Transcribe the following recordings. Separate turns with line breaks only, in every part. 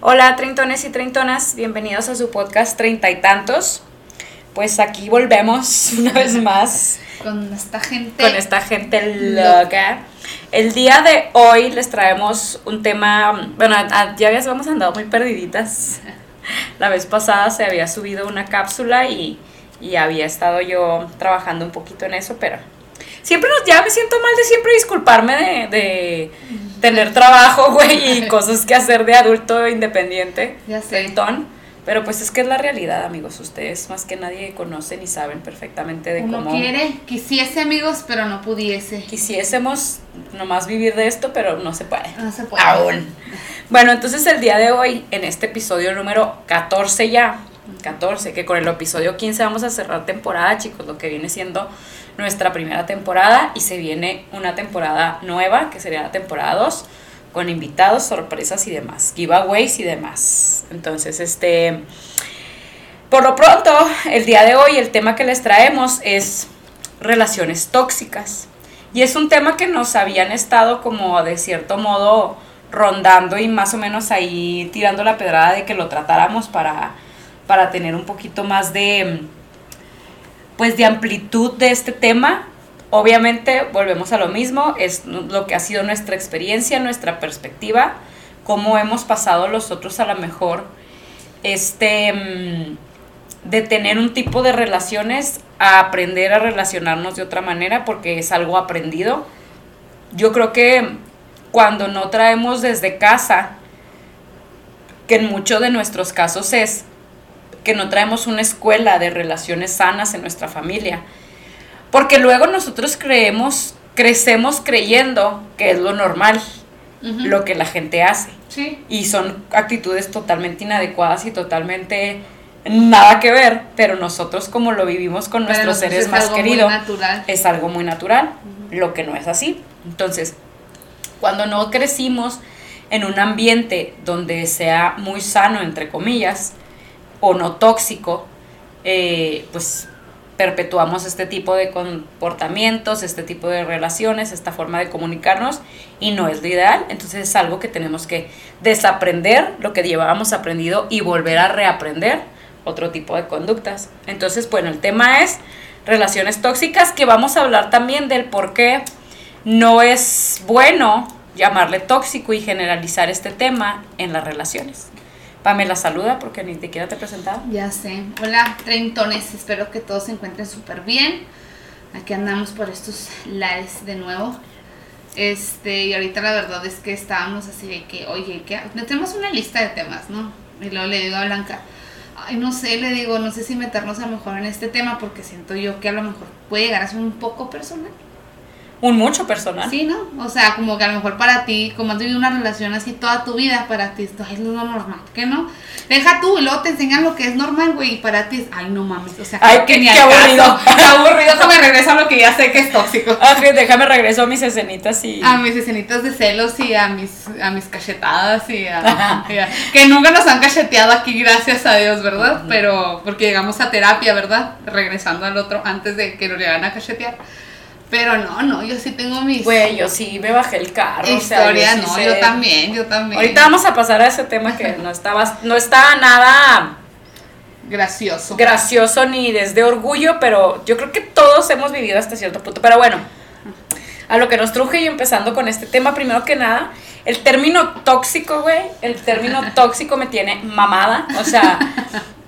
Hola, treintones y treintonas, bienvenidos a su podcast Treinta y Tantos. Pues aquí volvemos una vez más.
Con esta gente.
Con esta gente loca. El día de hoy les traemos un tema. Bueno, ya habíamos andado muy perdiditas. La vez pasada se había subido una cápsula y, y había estado yo trabajando un poquito en eso, pero siempre nos, ya me siento mal de siempre disculparme de, de tener trabajo, güey, y cosas que hacer de adulto independiente.
Ya sé.
Pero pues es que es la realidad, amigos. Ustedes más que nadie conocen y saben perfectamente de
Uno
cómo.
quiere, quisiese, amigos, pero no pudiese.
Quisiésemos nomás vivir de esto, pero no se puede.
No se puede.
Aún. Bueno, entonces el día de hoy, en este episodio número 14 ya, 14, que con el episodio 15 vamos a cerrar temporada, chicos, lo que viene siendo nuestra primera temporada y se viene una temporada nueva, que sería la temporada 2 con invitados, sorpresas y demás, giveaways y demás. Entonces, este, por lo pronto, el día de hoy el tema que les traemos es relaciones tóxicas. Y es un tema que nos habían estado como de cierto modo rondando y más o menos ahí tirando la pedrada de que lo tratáramos para, para tener un poquito más de, pues de amplitud de este tema Obviamente, volvemos a lo mismo, es lo que ha sido nuestra experiencia, nuestra perspectiva, cómo hemos pasado los otros a lo mejor, este, mm, de tener un tipo de relaciones a aprender a relacionarnos de otra manera, porque es algo aprendido. Yo creo que cuando no traemos desde casa, que en muchos de nuestros casos es que no traemos una escuela de relaciones sanas en nuestra familia, porque luego nosotros creemos, crecemos creyendo que es lo normal, lo que la gente hace.
Sí.
Y son actitudes totalmente inadecuadas y totalmente nada que ver, pero nosotros como lo vivimos con nuestros seres más queridos, es algo muy natural, lo que no es así. Entonces, cuando no crecimos en un ambiente donde sea muy sano, entre comillas, o no tóxico, eh, pues perpetuamos este tipo de comportamientos, este tipo de relaciones, esta forma de comunicarnos y no es lo ideal. Entonces es algo que tenemos que desaprender lo que llevábamos aprendido y volver a reaprender otro tipo de conductas. Entonces, bueno, el tema es relaciones tóxicas que vamos a hablar también del por qué no es bueno llamarle tóxico y generalizar este tema en las relaciones. Pamela saluda porque ni siquiera te he presentado.
Ya sé. Hola, treintones. Espero que todos se encuentren súper bien. Aquí andamos por estos lares de nuevo. Este, y ahorita la verdad es que estábamos así de que, oye, que tenemos una lista de temas, ¿no? Y luego le digo a Blanca, ay, no sé, le digo, no sé si meternos a lo mejor en este tema porque siento yo que a lo mejor puede llegar a ser un poco personal
un mucho personal.
Sí, ¿no? O sea, como que a lo mejor para ti, como has vivido una relación así toda tu vida, para ti esto es lo normal, ¿qué no? Deja tú y luego te enseñan lo que es normal, güey, y para ti es, ay, no mames, o sea,
ay, qué, qué aburrido.
Qué aburrido, déjame regreso a lo que ya sé que es tóxico.
Ok, déjame regreso a mis escenitas y...
A mis escenitas de celos y a mis, a mis cachetadas y a, Que nunca nos han cacheteado aquí, gracias a Dios, ¿verdad? Pero porque llegamos a terapia, ¿verdad? Regresando al otro antes de que nos llegaran a cachetear. Pero no, no, yo sí tengo mis.
Güey, yo sí me bajé el carro.
Historia, no, yo también, yo también.
Ahorita vamos a pasar a ese tema que no estaba, no está nada
gracioso.
Gracioso ni desde orgullo, pero yo creo que todos hemos vivido hasta cierto punto. Pero bueno, a lo que nos truje y empezando con este tema, primero que nada, el término tóxico, güey, el término tóxico me tiene mamada. O sea,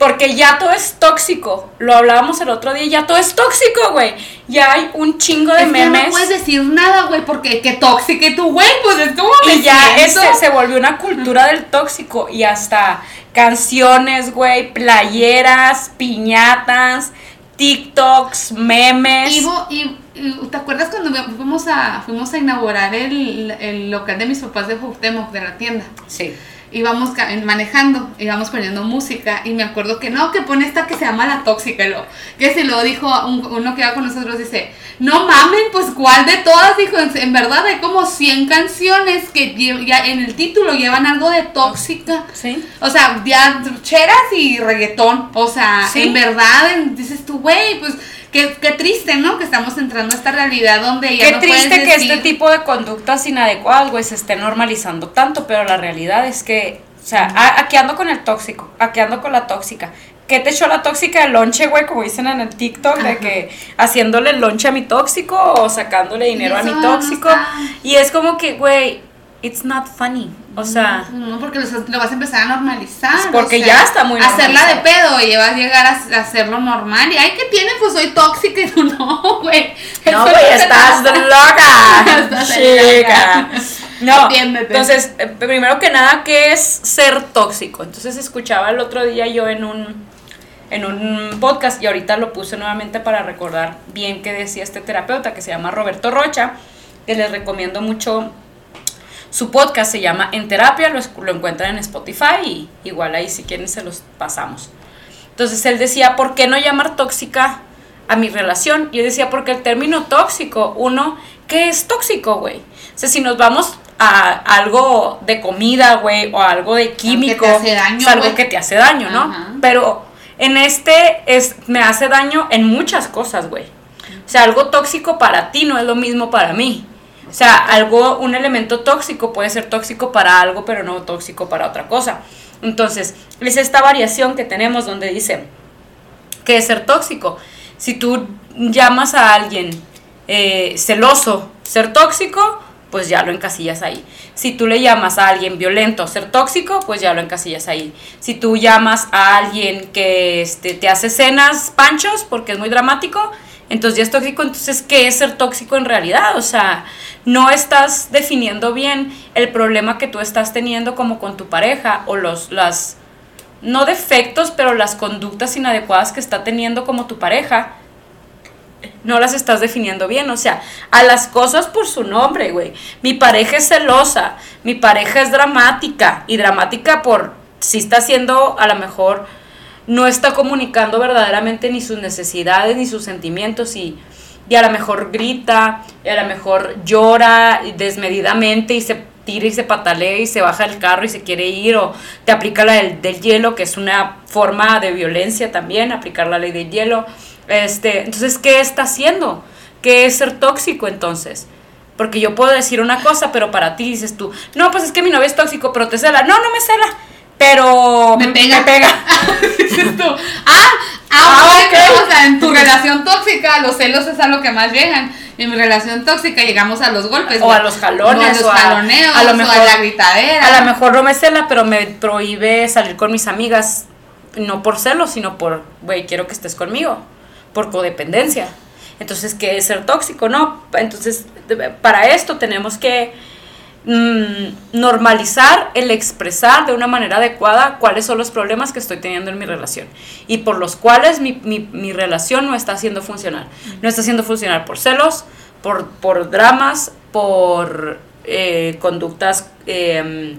porque ya todo es tóxico. Lo hablábamos el otro día, ya todo es tóxico, güey. Ya hay un chingo de memes.
no puedes decir nada, güey, porque qué tóxico tu güey, pues es como
Y ya eso se volvió una cultura del tóxico. Y hasta canciones, güey, playeras, piñatas, TikToks, memes.
Y, ¿te acuerdas cuando fuimos a, fuimos a inaugurar el, el local de mis papás de Cuauhtémoc, de la tienda?
Sí
íbamos manejando, íbamos poniendo música y me acuerdo que no, que pone esta que se llama La Tóxica, lo, que si lo dijo uno que iba con nosotros, dice, no mamen, pues cuál de todas, dijo, en, verdad hay como 100 canciones que ya en el título llevan algo de tóxica,
¿Sí?
o sea, ya cheras y reggaetón, o sea, en verdad, dices tú, güey, pues Qué, qué, triste, ¿no? Que estamos entrando a esta realidad donde ya
Qué triste que este tipo de conductas inadecuadas, güey, se esté normalizando tanto, pero la realidad es que O sea, aquí ando con el tóxico, aquí ando con la tóxica. ¿Qué te echó la tóxica de lonche, güey? Como dicen en el TikTok, de que haciéndole el lonche a mi tóxico o sacándole dinero a mi tóxico. y es como que, güey, it's not funny. O sea.
No, porque lo, vas a empezar a normalizar.
Porque ya está muy
Hacerla de pedo y vas a llegar a, hacerlo normal. Y ay, ¿qué tiene? Pues soy tóxica. Y tú no, güey.
No, güey, estás loca. Chica. No, entonces, eh, primero que nada, ¿qué es ser tóxico? Entonces escuchaba el otro día yo en un, en un podcast y ahorita lo puse nuevamente para recordar bien qué decía este terapeuta que se llama Roberto Rocha, que les recomiendo mucho su podcast se llama En Terapia, lo, lo encuentran en Spotify y igual ahí si quieren se los pasamos. Entonces él decía, ¿por qué no llamar tóxica a mi relación? Y yo decía, porque el término tóxico, uno, ¿qué es tóxico, güey? O sea, si nos vamos a algo de comida, güey, o algo de químico, es algo que te hace daño, ¿no? Pero en este es, me hace daño en muchas cosas, güey. O sea, algo tóxico para ti no es lo mismo para mí. O sea, algo, un elemento tóxico puede ser tóxico para algo, pero no tóxico para otra cosa. Entonces, es esta variación que tenemos donde dice que es ser tóxico. Si tú llamas a alguien eh, celoso, ser tóxico, pues ya lo encasillas ahí. Si tú le llamas a alguien violento, ser tóxico, pues ya lo encasillas ahí. Si tú llamas a alguien que este, te hace cenas panchos porque es muy dramático, entonces ya es tóxico. Entonces, ¿qué es ser tóxico en realidad? O sea, no estás definiendo bien el problema que tú estás teniendo como con tu pareja o los, las, no defectos, pero las conductas inadecuadas que está teniendo como tu pareja. No las estás definiendo bien, o sea, a las cosas por su nombre, güey. Mi pareja es celosa, mi pareja es dramática, y dramática por si está haciendo a lo mejor no está comunicando verdaderamente ni sus necesidades ni sus sentimientos y y a lo mejor grita, y a lo mejor llora desmedidamente y se tira y se patalea y se baja del carro y se quiere ir o te aplica la del, del hielo, que es una forma de violencia también, aplicar la ley del hielo. Este, entonces, ¿qué está haciendo? ¿Qué es ser tóxico entonces? Porque yo puedo decir una cosa, pero para ti dices tú, no, pues es que mi novio es tóxico, pero te cela. No, no me cela, pero
me pega.
Me pega.
ah, Ah, ah O sea, en tu relación tóxica, los celos es a lo que más llegan. En mi relación tóxica llegamos a los golpes.
O a los jalones.
a los jaloneos, a, lo mejor, a la gritadera.
A lo mejor no me cela, pero me prohíbe salir con mis amigas. No por celos, sino por, güey, quiero que estés conmigo. Por codependencia. Entonces, ¿qué es ser tóxico? No. Entonces, para esto tenemos que Mm, normalizar el expresar de una manera adecuada cuáles son los problemas que estoy teniendo en mi relación y por los cuales mi, mi, relación no está haciendo funcionar. No está haciendo funcionar por celos, por, por dramas, por eh, conductas em,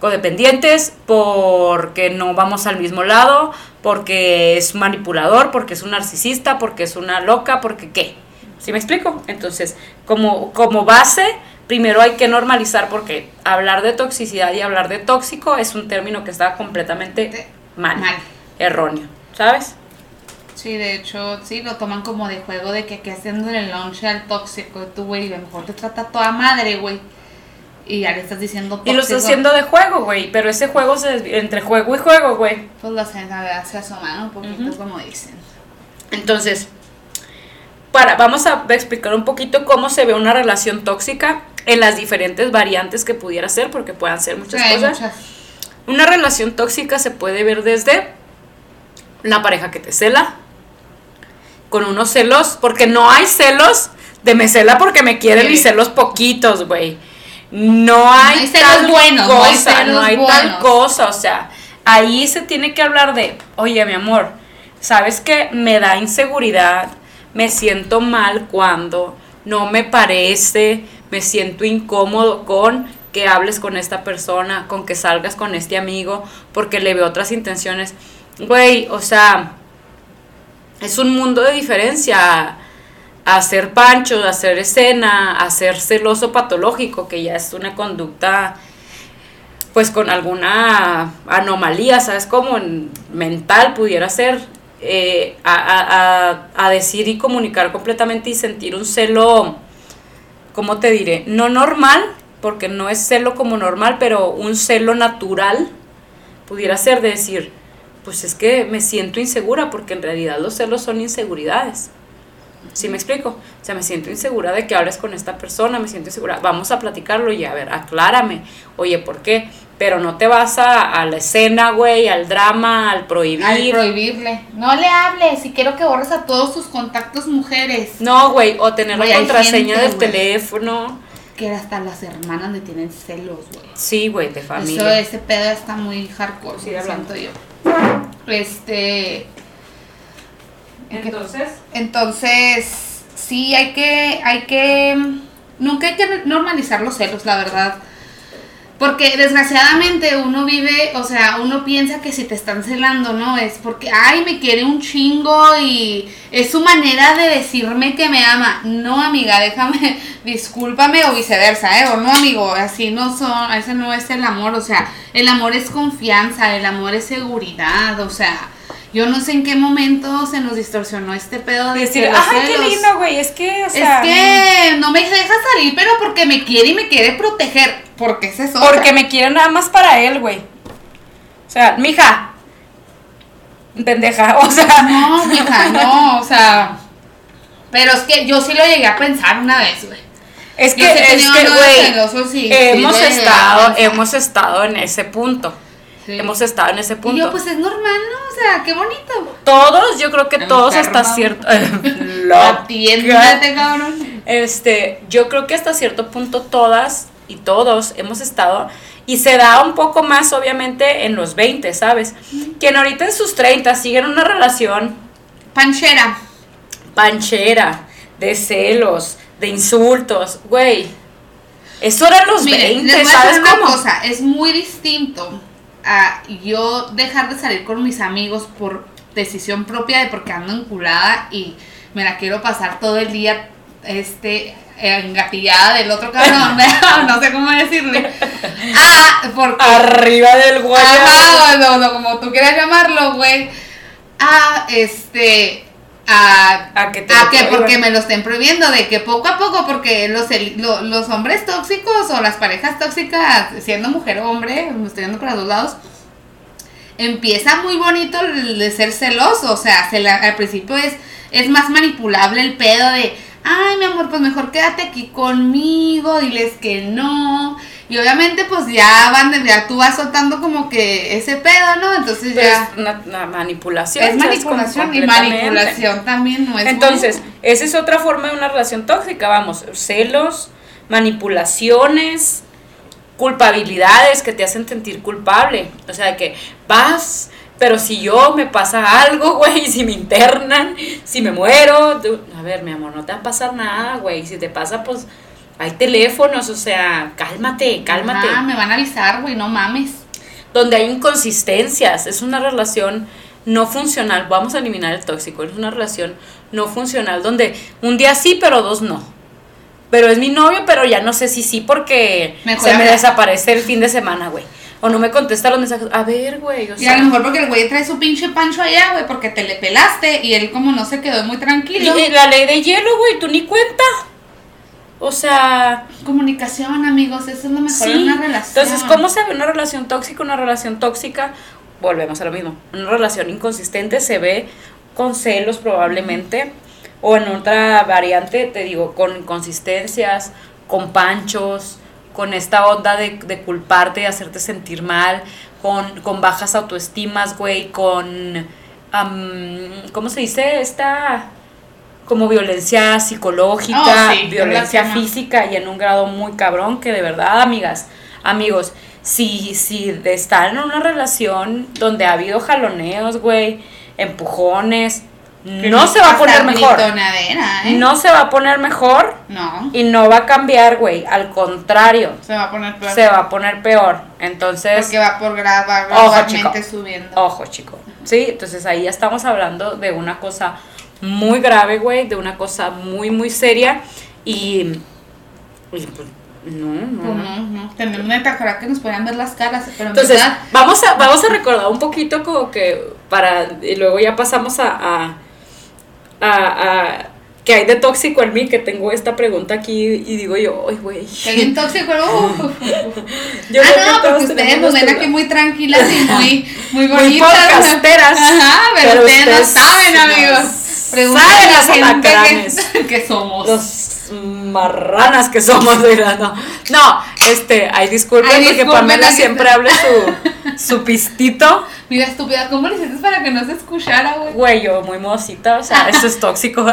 codependientes, porque no vamos al mismo lado, porque es manipulador, porque es un narcisista, porque es una loca, porque qué. ¿Sí me explico? Entonces, como, como base primero hay que normalizar porque hablar de toxicidad y hablar de tóxico es un término que está completamente mal, erróneo, ¿sabes?
Sí, de hecho, sí, lo toman como de juego de que, que haciendo el launch al tóxico, tú, güey, a lo mejor te trata toda madre, güey. Y ya le estás diciendo
tóxico. Y lo estás haciendo de juego, güey, pero ese juego se entre juego y juego, güey.
Pues la se, se asoma, un poquito, como dicen.
Entonces, para, vamos a explicar un poquito cómo se ve una relación tóxica en las diferentes variantes que pudiera ser, porque puedan ser muchas cosas. Una relación tóxica se puede ver desde una pareja que te cela, con unos celos, porque no hay celos de me cela porque me quieren y celos poquitos, güey. No hay, tal cosa, no hay, tal cosa, o sea, ahí se tiene que hablar de, oye, mi amor, ¿sabes qué? Me da inseguridad, me siento mal cuando no me parece, me siento incómodo con que hables con esta persona, con que salgas con este amigo, porque le veo otras intenciones. Güey, o sea, es un mundo de diferencia hacer pancho, hacer escena, hacer celoso patológico, que ya es una conducta pues con alguna anomalía, ¿sabes? Como mental pudiera ser, eh, a, a, decir y comunicar completamente y sentir un celo ¿cómo te diré? No normal, porque no es celo como normal, pero un celo natural pudiera ser de decir, pues es que me siento insegura, porque en realidad los celos son inseguridades. ¿Sí me explico? O sea, me siento insegura de que hables con esta persona, me siento insegura. Vamos a platicarlo y a ver, aclárame. Oye, ¿por qué? Pero no te vas a, a la escena, güey, al drama, al prohibir.
Al prohibirle. No le hables y quiero que borres a todos tus contactos mujeres.
No, güey, o tener
Güey,
la contraseña
gente,
del
güey.
teléfono.
Que hasta las hermanas le tienen celos, güey.
Sí, güey, de
Eso,
familia.
ese pedo está muy hardcore,
Sí,
siento yo. Este.
Entonces,
Entonces, sí, hay que, hay que, nunca hay que normalizar los celos, la verdad. Porque desgraciadamente uno vive, o sea, uno piensa que si te están celando, ¿no? Es porque, ay, me quiere un chingo y es su manera de decirme que me ama. No, amiga, déjame, discúlpame o viceversa, ¿eh? O no, amigo, así no son, ese no es el amor, o sea, el amor es confianza, el amor es seguridad, o sea, yo no sé en qué momento se nos distorsionó este pedo de
decir, ay, qué lindo, güey, es que, o sea,
es que no me deja salir, pero porque me quiere y me quiere proteger. Porque es eso.
porque me quiere nada más para él, güey. O sea, mija, pendeja, o sea,
No, mija, no, o sea. Pero es que yo sí lo llegué a pensar una vez, güey.
es que, es que, güey,
sí
hemos estado, hemos estado en ese punto.
Sí.
Hemos estado en ese
Y
punto.
yo, pues es normal, ¿no? O sea, qué bonito.
todos, yo creo que todos hasta cierto.
Atiéndete, cabrón.
Este, yo creo que hasta cierto punto todas y todos hemos estado y se da un poco más obviamente en los 20, ¿sabes? Quien ahorita en sus 30 siguen una relación
Panchera.
panchera, de celos, de insultos, güey. Eso era los
Miren,
20,
les voy a
¿sabes
decir una
cómo?
cosa, es muy distinto a yo dejar de salir con mis amigos por decisión propia de porque ando enculada y me la quiero pasar todo el día este engatillada del otro cabrón, no sé cómo decirle. Ah, porque
Arriba del guayabo.
Ajá, no, no, como tú quieras llamarlo, güey. A este. A,
A que
a porque me lo estén prohibiendo, de que poco a poco, porque los, los hombres tóxicos o las parejas tóxicas, siendo mujer o hombre, me estoy yendo para los lados, empieza muy bonito el de ser celoso, o sea, se la- al principio es, es más manipulable el pedo de, ay mi amor, pues mejor quédate aquí conmigo, diles que no, y obviamente pues ya van, de- ya tú vas soltando como que ese pedo, ¿no? Entonces
Pero
ya
es una, una manipulación.
es manipulación y manipulación también no es
Entonces,
bueno.
esa es otra forma de una relación tóxica, vamos, celos, manipulaciones, culpabilidades que te hacen sentir culpable. O sea, que vas, pero si yo me pasa algo, güey, si me internan, si me muero, tú- a ver, mi amor, no te va a pasar nada, güey. Si te pasa, pues hay teléfonos, o sea, cálmate, cálmate
Ah, me van a avisar, güey, no mames.
donde hay inconsistencias, es una relación no funcional, vamos a eliminar el tóxico, es una relación no funcional donde un día sí, pero dos no. Pero es mi novio, pero ya no sé si sí porque
Mejor
se me desaparece el fin de semana, güey. O no me contesta los mensajes. A ver, güey, o
Y a lo mejor porque el güey trae su pinche pancho allá, güey, porque te le pelaste y él como no se quedó muy
y-
tranquilo.
y la ley de hielo, güey, tú ni cuenta. O sea,
Comunicación, amigos, eso es lo mejor
Sí.
en una relación.
Entonces, ¿cómo se ve una relación tóxica? Una relación tóxica, volvemos a lo mismo. Una relación inconsistente se ve con celos probablemente, o en otra variante, te digo, con inconsistencias, con panchos, con esta onda de, de culparte, de hacerte sentir mal, con, con bajas autoestimas, güey, con, am, ¿cómo se dice? Esta como violencia psicológica,
Oh, sí,
violencia física y en un grado muy cabrón que de verdad, amigas, amigos, si, si de estar en una relación donde ha habido jaloneos, güey, empujones, no se va a poner mejor.
¿eh?
No se va a poner mejor
No,
y no va a cambiar, güey. Al contrario,
se va a poner peor.
se va a poner peor. Entonces,
Porque va por grado, va
Ojo, chico.
subiendo.
Ojo, chico. Sí, entonces ahí ya estamos hablando de una cosa muy grave, güey, de una cosa muy, muy seria. Y. y, pues, no, no,
Pues
no.
no, no. Tenemos una ojalá que nos puedan ver las caras, pero en
Entonces, vamos a, vamos a recordar un poquito como que para. Y luego ya pasamos a. a, a, a- ¿Qué hay de tóxico en mí? Que tengo esta pregunta aquí y digo yo, ay, güey.
Que bien tóxico, uh.
Yo
ah,
que
no, porque ustedes nos ven aquí muy tranquilas y muy, muy
Muy
bonitas.
podcasteras.
Ajá, pero,
Pero
ustedes,
ustedes
no saben,
no
amigos.
saben
Pregúntenle a la gente que, que somos.
Los marranas que somos, ¿verdad? No, no este, ay, disculpen
Ay,
porque Pamela siempre habla su, su pistito.
Mira, estúpida, ¿cómo le hiciste para que no se escuchara, güey?
Güey, yo muy modosita, o sea, eso es tóxico.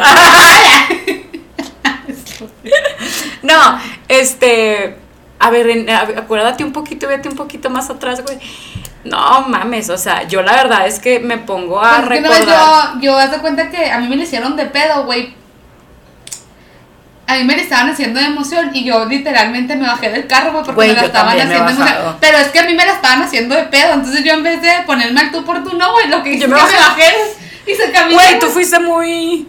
no, este, a ver, acuérdate un poquito, vete un poquito más atrás, güey. No mames, o sea, yo la verdad es que me pongo a
Pues es que
recordar.
yo, yo haz de cuenta que a mí me lo hicieron de pedo, güey. A mí me lo estaban haciendo de emoción y yo literalmente me bajé del carro, güey, porque me la estaban haciendo de emoción. Pero es que a mí me la estaban haciendo de pedo, entonces yo en vez de ponerme al tú por tú, no, güey, lo que hice
Yo
es
me
que me
bajé.
bajé y se caminó.
Güey, tú fuiste muy,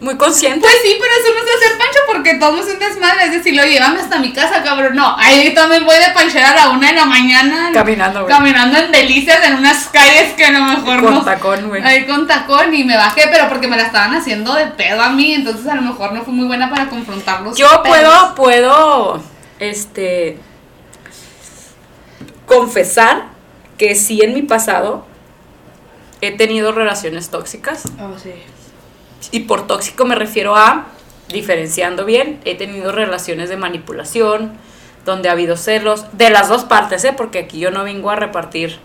muy consciente.
Pues sí, pero eso no es hacer pancho porque todo es un desmadre. Es decir, lo llevan hasta mi casa, cabrón. No, ahí también voy de panchera a la una de la mañana.
Caminando, güey.
Caminando en delicias en unas calles que a lo mejor
Con
no.
tacón, güey.
Ahí con tacón y me bajé, pero porque me la estaban haciendo de pedo a mí. Entonces a lo mejor no fui muy buena para confrontarlos.
Yo puedo, puedo, este, confesar que sí en mi pasado he tenido relaciones tóxicas.
Oh, sí.
Y por tóxico me refiero a, diferenciando bien, he tenido relaciones de manipulación, donde ha habido celos, de las dos partes, ¿eh? porque aquí yo no vengo a repartir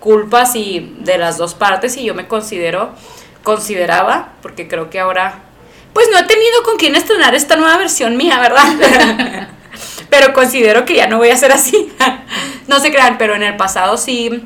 culpas y de las dos partes y yo me considero, consideraba, porque creo que ahora, pues no he tenido con quién estrenar esta nueva versión mía, ¿verdad? pero considero que ya no voy a ser así. no se crean, pero en el pasado sí,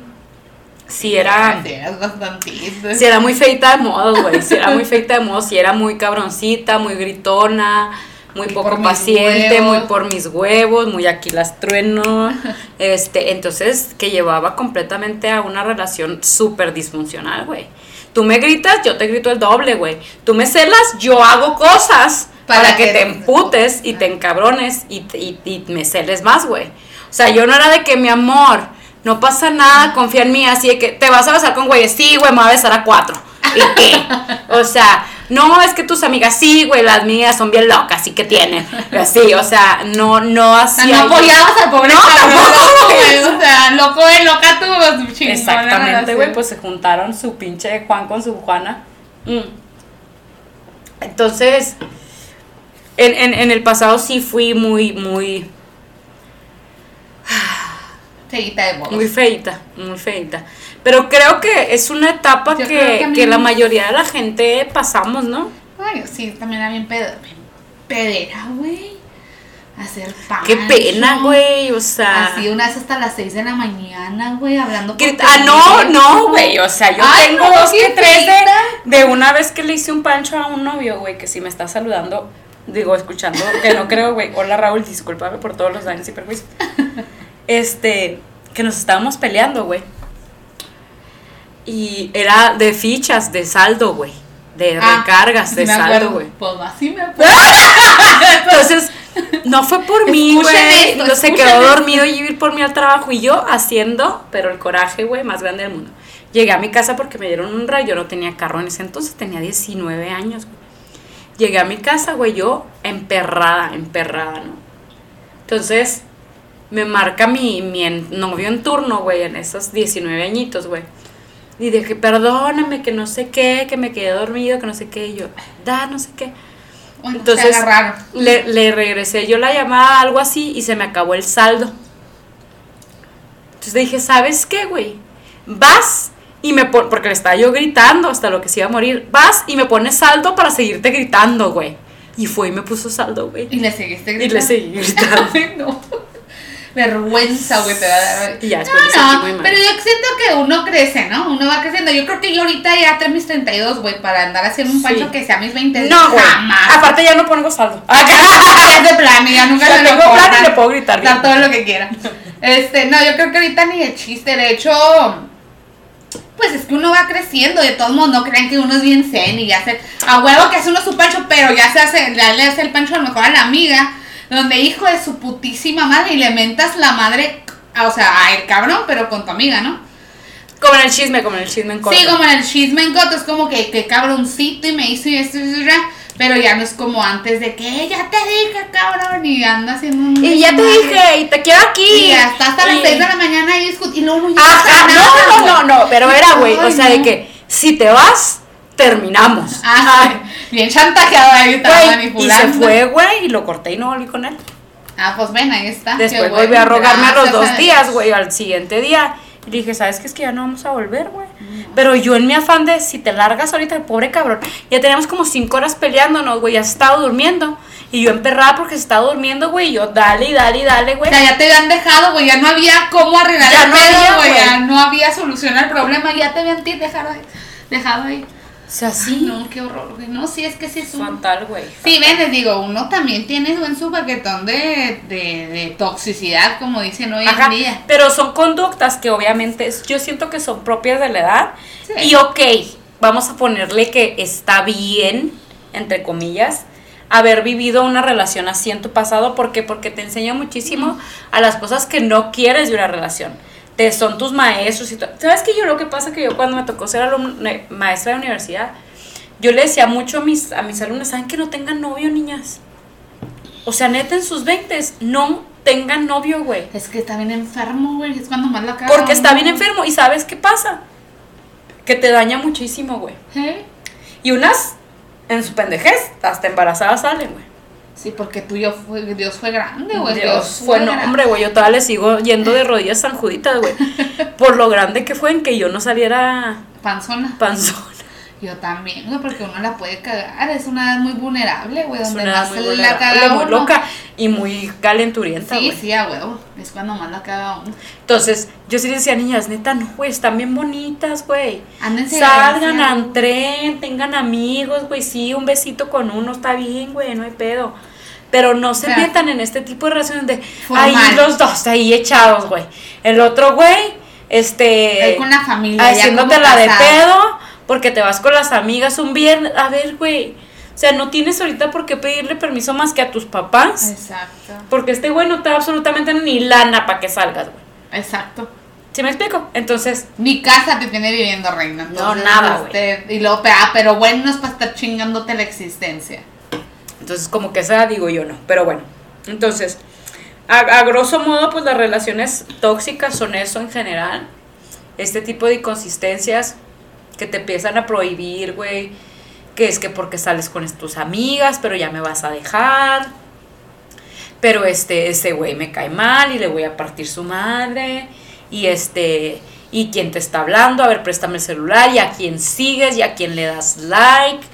sí era...
Bastantito.
Si era muy feita de modos, güey. Si era muy feita de modos, si era muy cabroncita, muy gritona, muy poco paciente, muy por mis huevos, muy aquí las trueno. Este, entonces, que llevaba completamente a una relación súper disfuncional, güey. Tú me gritas, yo te grito el doble, güey. Tú me celas, yo hago cosas para,
Para
que,
que-
te emputes y te encabrones y, y, y me celes más, güey. O sea, yo no era de que mi amor, no pasa nada, confía en mí, así de que te vas a besar con güeyes, sí, güey, me voy a besar a cuatro. ¿Y qué? O sea, no, es que tus amigas, sí, güey, las mías son bien locas, sí que tienen. Así, o sea, no, no
O sea,
hacía.
no apoyabas al pobre
No,
loco,
güey.
O sea, loco de loca tú, chingona
Exactamente, güey, pues se juntaron su pinche Juan con su Juana. Mm. Entonces, en, en, en el pasado sí fui muy, muy,
Seguita de modos.
muy feita, muy feita. Pero creo que es una etapa que,
que
la
me-
mayoría de la gente pasamos, ¿no?
Ay, sí, también era bien pedo, pedera, güey. Hacer pan.
Qué pena, güey, o sea.
Así una vez hasta las 6 de la mañana, güey, hablando
que- ah, no, no, güey, o sea, yo
Ay,
tengo
no,
dos que tres de, de una vez que le hice un pancho a un novio, güey, que si me está saludando, digo, escuchando, que no creo, güey, hola Raúl, discúlpame por todos los daños y perjuicios. Este, que nos estábamos peleando, güey. Y era de fichas, de saldo, güey. De
Ah,
recargas, de
me
saldo, güey.
Pues así me acuerdo.
Entonces, no fue por mí, güey. No se quedó dormido y ir por mí al trabajo y yo haciendo, pero el coraje, güey, más grande del mundo. Llegué a mi casa porque me dieron un rayo, yo no tenía carro en ese entonces, tenía 19 años, güey. Llegué a mi casa, güey, yo emperrada, emperrada, ¿no? Entonces, me marca mi, mi en- novio en turno, güey, en esos 19 añitos, güey. Y que perdóname, que no sé qué, que me quedé dormido, que no sé qué. Y yo, da, no sé qué.
Bueno,
Entonces, le, le regresé yo la llamada, algo así, y se me acabó el saldo. Entonces dije, ¿sabes qué, güey? Vas y me pones, porque le estaba yo gritando hasta lo que se iba a morir, vas y me pones saldo para seguirte gritando, güey. Y fue y me puso saldo, güey.
Y le seguiste
Y
gritando.
le seguí gritando.
No. Vergüenza, güey, te va a dar.
Y ya después
no, no,
muy mal.
pero yo siento que uno crece, ¿no? Uno va creciendo. Yo creo que yo ahorita ya tengo mis 32, güey, para andar haciendo un pancho
Sí.
que sea mis 20.
No, güey.
Jamás.
Aparte ya no pongo saldo.
ya es de plan, y ya nunca lo
tengo plan y le puedo gritar bien.
todo lo que quiera. Este, no, yo creo que ahorita ni de chiste. De hecho, pues es que uno va creciendo. De todos modos, no crean que uno es bien zen y ya se. A huevo que hace uno su pancho, pero ya se hace, ya le hace el pancho a lo mejor a la amiga. Donde hijo de su putísima madre y le mentas la madre, a- o sea, a el cabrón, pero con tu amiga, ¿no?
Como en el chisme, como en el chisme en corto.
Sí, como en el chisme en coto, es como que, que cabroncito y me hizo y esto y eso, Pero ya no es como antes de que ya te dije, cabrón, y anda haciendo un.
Y ya te dije, y te quiero aquí.
Y hasta, hasta las
Y-
6 de la mañana y discutiendo. Y luego ya
Ajá, no, no, no, no, pero era, güey, o sea, de
no.
que si te vas, terminamos.
Ah, sí, bien chantajeado ahí, estaba
Güey, y
manipulando.
se fue, güey, y lo corté y no volví con él.
Ah, pues ven, ahí está.
Después volví a rogarme a los dos días, güey, al siguiente día. Y dije, ¿sabes qué? Es que ya no vamos a volver, güey. Pero yo en mi afán de, si te largas ahorita, pobre cabrón, ya teníamos como cinco horas peleándonos, güey, ya se estaba durmiendo. Y yo emperrada porque se estaba durmiendo, güey, y yo, dale, dale, dale,
O
güey.
sea, ya te habían dejado, güey, ya no había cómo arreglar
Ya
el
no
pedo,
había,
güey, ya no había solución al problema, ya te habían dejado ahí. Dejado ahí.
O sea, sí.
No, qué horror, güey. No, sí, es que sí es un...
Fatal, güey.
Sí, ven, les digo, uno también tiene en su paquetón de, de, de toxicidad, como dicen hoy
Ajá,
en día.
pero son conductas que obviamente yo siento que son propias de la edad.
Sí.
Y ok, vamos a ponerle que está bien, entre comillas, haber vivido una relación así en tu pasado. ¿Por qué? Porque te enseña muchísimo a las cosas que no quieres de una relación. Te son tus maestros y todo. ¿Sabes que yo lo que pasa que yo cuando me tocó ser alumna- maestra de universidad, yo le decía mucho a mis, a mis alumnos, ¿saben que no tengan novio, niñas? O sea, neta en sus 20 no tengan novio, güey.
Es que está bien enfermo, güey, es cuando más la caga
Porque está bien enfermo. ¿Y sabes qué pasa? Que te daña muchísimo, güey.
¿Eh?
Y unas, en su pendejez, hasta embarazadas salen, güey.
Sí, porque tuyo fue, Dios fue grande, güey.
Dios fue, no, hombre, güey, yo todavía le sigo yendo de rodillas San Juditas, güey. Por lo grande que fue en que yo no saliera
Panzona.
panzona.
Yo también, güey, porque uno la puede cagar. Es una edad muy vulnerable, güey, donde más
muy,
la caga
muy
uno.
loca y muy calenturienta,
Sí,
güey.
sí, a huevo. Es cuando más la caga uno.
Entonces, yo sí decía, niñas, neta, no, güey, están bien bonitas, güey.
Ándense
Salgan al tren, tengan amigos, güey, sí, un besito con uno, está bien, güey, no hay pedo. Pero no se
Claro.
metan en este tipo de relaciones de
Formal.
ahí los dos ahí echados, güey. El otro, güey, este
Ahí con la familia.
haciéndote la de pedo porque te vas con las amigas un viernes. A ver, güey. O sea, no tienes ahorita por qué pedirle permiso más que a tus papás.
Exacto.
Porque este güey no te da absolutamente ni lana para que salgas, güey.
Exacto.
¿Sí me explico? Entonces,
Mi casa te tiene viviendo, reina. Entonces,
nada,
este, Y luego, ah, pero bueno, no es para estar chingándote la existencia.
Entonces, como que esa digo yo no. Pero bueno, entonces, a, grosso modo, pues las relaciones tóxicas son eso en general. Este tipo de inconsistencias que te empiezan a prohibir, güey. Que es que porque sales con tus amigas, pero ya me vas a dejar. Pero este, este güey me cae mal y le voy a partir su madre. Y este, y quién te está hablando, a ver, préstame el celular, y a quién sigues, y a quién le das like,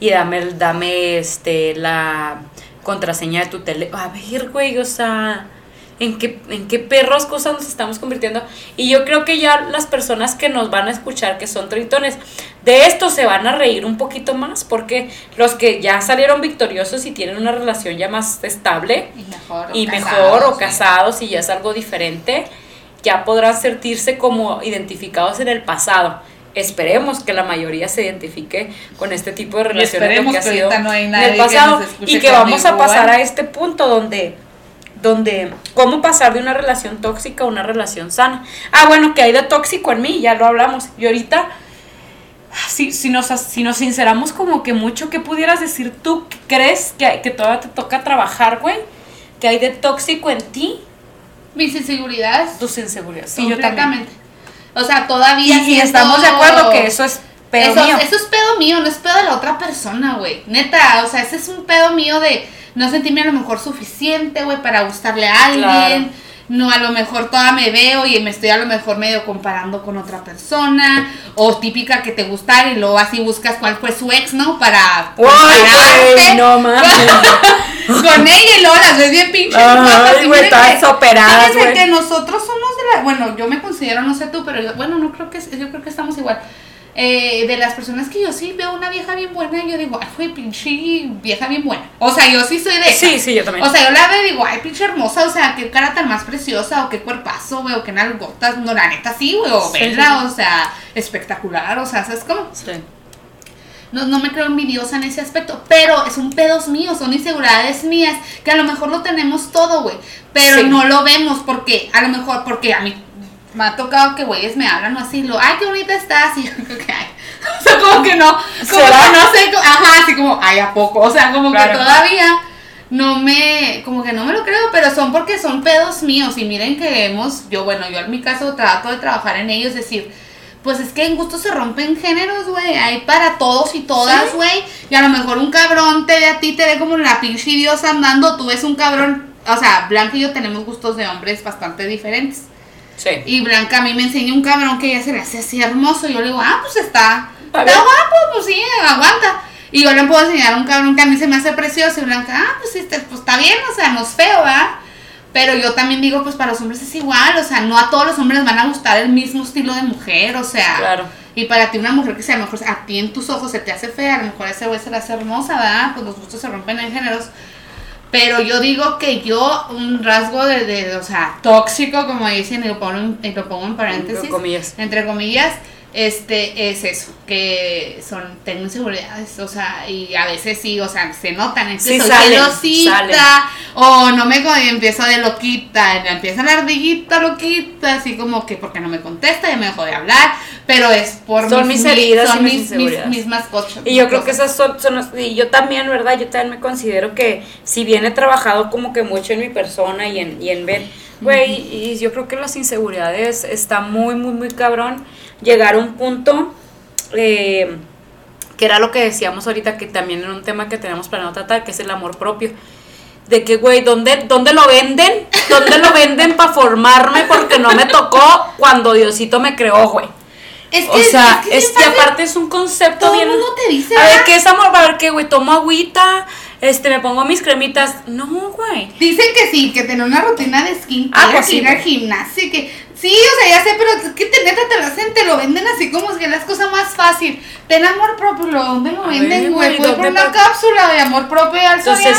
y dame, dame este, la contraseña de tu teléfono. A ver, güey, o sea, ¿en qué, ¿en qué perros cosas nos estamos convirtiendo? Y yo creo que ya las personas que nos van a escuchar, que son tritones, de esto se van a reír un poquito más, porque los que ya salieron victoriosos y tienen una relación ya más estable,
Y mejor.
y
casados,
mejor o casados y ya es algo diferente, ya podrán sentirse como identificados en el pasado. Esperemos que la mayoría se identifique con este tipo de relaciones que ha
que
sido
no hay
en
nadie
el
que
pasado
escuche
y que vamos a pasar a este punto donde donde cómo pasar de una relación tóxica a una relación sana. Ah, bueno, que hay de tóxico en mí, ya lo hablamos. Y ahorita si, si, nos, si nos sinceramos como que mucho, ¿qué pudieras decir tú? ¿Qué ¿Crees que, que todavía te toca trabajar, güey? ¿Que hay de tóxico en ti?
Mis inseguridades.
Tus inseguridades. Sí, yo también.
O sea, todavía.
Y, y estamos de acuerdo que eso es pedo
eso,
mío.
eso es pedo mío, no es pedo de la otra persona, güey. Neta, o sea, ese es un pedo mío de no sentirme a lo mejor suficiente, güey, para gustarle a alguien.
Claro.
No, a lo mejor toda me veo y me estoy a lo mejor medio comparando con otra persona. O típica que te gusta y luego así buscas cuál fue su ex, ¿no? Para compararte
no mames.
con ella y luego las ves bien pinches
Ay, güey, todas operadas, güey.
que nosotros somos de bueno, yo me considero, no sé tú, pero yo, bueno, no creo que, yo creo que estamos igual. Eh, de las personas que yo sí veo una vieja bien buena y yo digo, ay, güey, pinche vieja bien buena. O sea, yo sí soy de esas.
Sí, sí, yo también.
O sea, yo la veo y digo, ay, pinche hermosa, o sea, qué cara tan más preciosa, o qué cuerpazo, güey, o qué nalgotas, no, la neta sí, güey, o
Sí,
verla,
sí.
o sea, espectacular, o sea, ¿sabes cómo?
Sí.
No, no me creo envidiosa en ese aspecto, pero son pedos míos, son inseguridades mías, que a lo mejor lo tenemos todo, güey, pero
Sí.
no lo vemos porque, a lo mejor, porque a mí me ha tocado que güeyes me hablan así, lo, ay, qué bonita estás, y yo creo que, ay, o sea, como que no, como
¿Será?
que no sé, ajá, así como, ay, ¿a poco? O sea, como
Claro.
que todavía no me, como que no me lo creo, pero son porque son pedos míos y miren que hemos, yo, bueno, yo en mi caso trato de trabajar en ellos, decir, pues es que en gusto se rompen géneros, güey, hay para todos y todas, güey, y a lo mejor un cabrón te ve a ti, te ve como la pinche diosa andando, tú ves un cabrón, o sea, Blanca y yo tenemos gustos de hombres bastante diferentes.
Sí.
Y Blanca a mí me enseña un cabrón que ella se le hace así hermoso. Y yo le digo, ah, pues está,
Está
guapo, pues sí, aguanta. Y yo le puedo enseñar a un cabrón que a mí se me hace precioso. Y Blanca, ah, pues, este, pues está bien, o sea, no es feo, ¿verdad? Pero yo también digo, pues para los hombres es igual, o sea, no a todos los hombres van a gustar el mismo estilo de mujer, o sea.
Claro.
Y para ti una mujer que sea a lo mejor a ti en tus ojos se te hace fea, a lo mejor a ese güey se le hace hermosa, ¿verdad? Pues los gustos se rompen en géneros. Pero yo digo que yo, un rasgo de, de, o sea, tóxico, como dicen, y lo pongo en, y lo pongo en paréntesis,
Entre comillas.
entre comillas, este, es eso, que son, tengo inseguridades, o sea, y a veces sí, o sea, se notan, es que
Sí,
soy
salen,
celosita,
salen.
o no me empiezo de loquita, y empieza la ardillita loquita, así como que porque no me contesta, y me dejó de hablar, pero es por
Son mis heridas
son
mis
mis, mismas cosas.
Y yo creo que esas son, son y yo también, ¿verdad? Yo también me considero que si bien he trabajado como que mucho en mi persona y en, y en ver, güey, y yo creo que las inseguridades está muy, muy, muy cabrón llegar a un punto eh, que era lo que decíamos ahorita, que también era un tema que tenemos planeado tratar, que es el amor propio. De que, güey, ¿dónde, ¿dónde lo venden? ¿Dónde lo venden para formarme? Porque no me tocó cuando Diosito me creó, güey.
Es
O sea,
que
es que aparte es un concepto
todo
bien.
mundo te dice,
A ver. ¿qué es amor? A ver, ¿qué, güey? Tomo agüita, este, me pongo mis cremitas. No, güey.
Dicen que sí, que tener una rutina de skincare,
Ah, pues
que
sí,
ir al gimnasio, que sí, o sea, ya sé, pero que te neta te lo hacen, te lo venden así como si es la cosa más fácil. Ten amor propio, ¿lo- ¿dónde lo venden, güey? Puedes por
¿dónde
una cápsula de amor propio al
Entonces,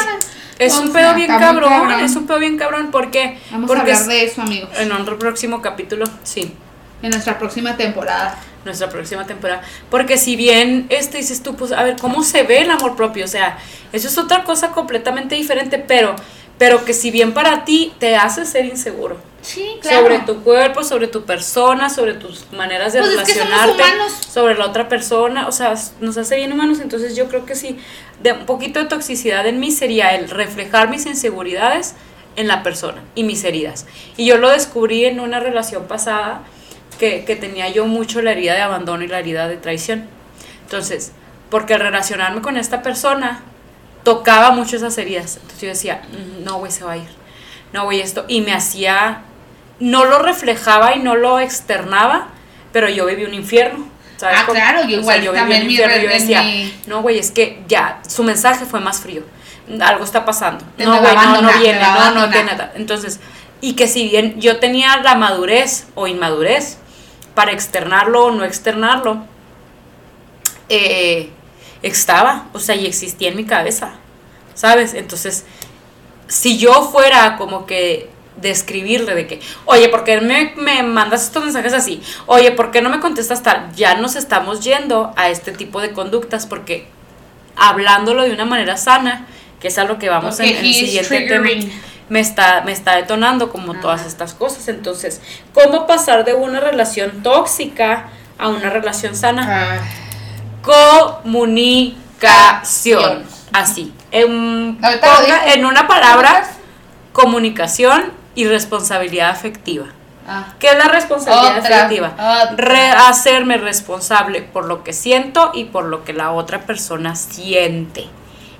es
O
un pedo bien cabrón,
cabrón.
es un pedo bien cabrón. ¿Por qué?
Vamos
Porque
a hablar de eso, amigos,
en un próximo capítulo, sí.
en nuestra próxima temporada.
nuestra próxima temporada. Porque si bien este dices tú, pues a ver, ¿cómo se ve el amor propio? O sea, eso es otra cosa completamente diferente, pero, pero que si bien para ti te hace ser inseguro.
Sí, claro.
Sobre tu cuerpo, sobre tu persona, sobre tus maneras de
Pues es que somos
relacionarte,
humanos.
sobre la otra persona, o sea, nos hace bien humanos, entonces yo creo que sí, de un poquito de toxicidad en mí sería el reflejar mis inseguridades en la persona y mis heridas. Y yo lo descubrí en una relación pasada que, que tenía yo mucho la herida de abandono y la herida de traición. Entonces, porque al relacionarme con esta persona, tocaba mucho esas heridas. Entonces yo decía, "Mm, no, güey, se va a ir. No, güey, esto. Y me hacía, no lo reflejaba y no lo externaba, pero yo viví un infierno. ¿sabes
Ah, claro, yo
O sea,
igual
viví un infierno. Yo decía,
mi-
no, güey, es que ya, su mensaje fue más frío. Algo está pasando.
Te
no, güey, no, no viene, no, no tiene nada. Entonces, y que si bien yo tenía la madurez o inmadurez para externarlo o no externarlo, eh, estaba, o sea, y existía en mi cabeza, ¿sabes? Entonces, si yo fuera como que describirle de que, oye, ¿por qué me, me mandas estos mensajes así? Oye, ¿por qué no me contestas tal? Ya nos estamos yendo a este tipo de conductas porque hablándolo de una manera sana, que es a lo que vamos en,
Porque
en el siguiente tema,
triggering.
me está, me está detonando como todas estas cosas. Entonces, ¿cómo pasar de una relación tóxica a una relación sana?
Ah,
Comunicación. Así. En, ponga en una palabra, comunicación y responsabilidad afectiva.
ah.
¿Qué es la responsabilidad
Otra,
afectiva?
otra.
Re- hacerme responsable por lo que siento y por lo que la otra persona siente.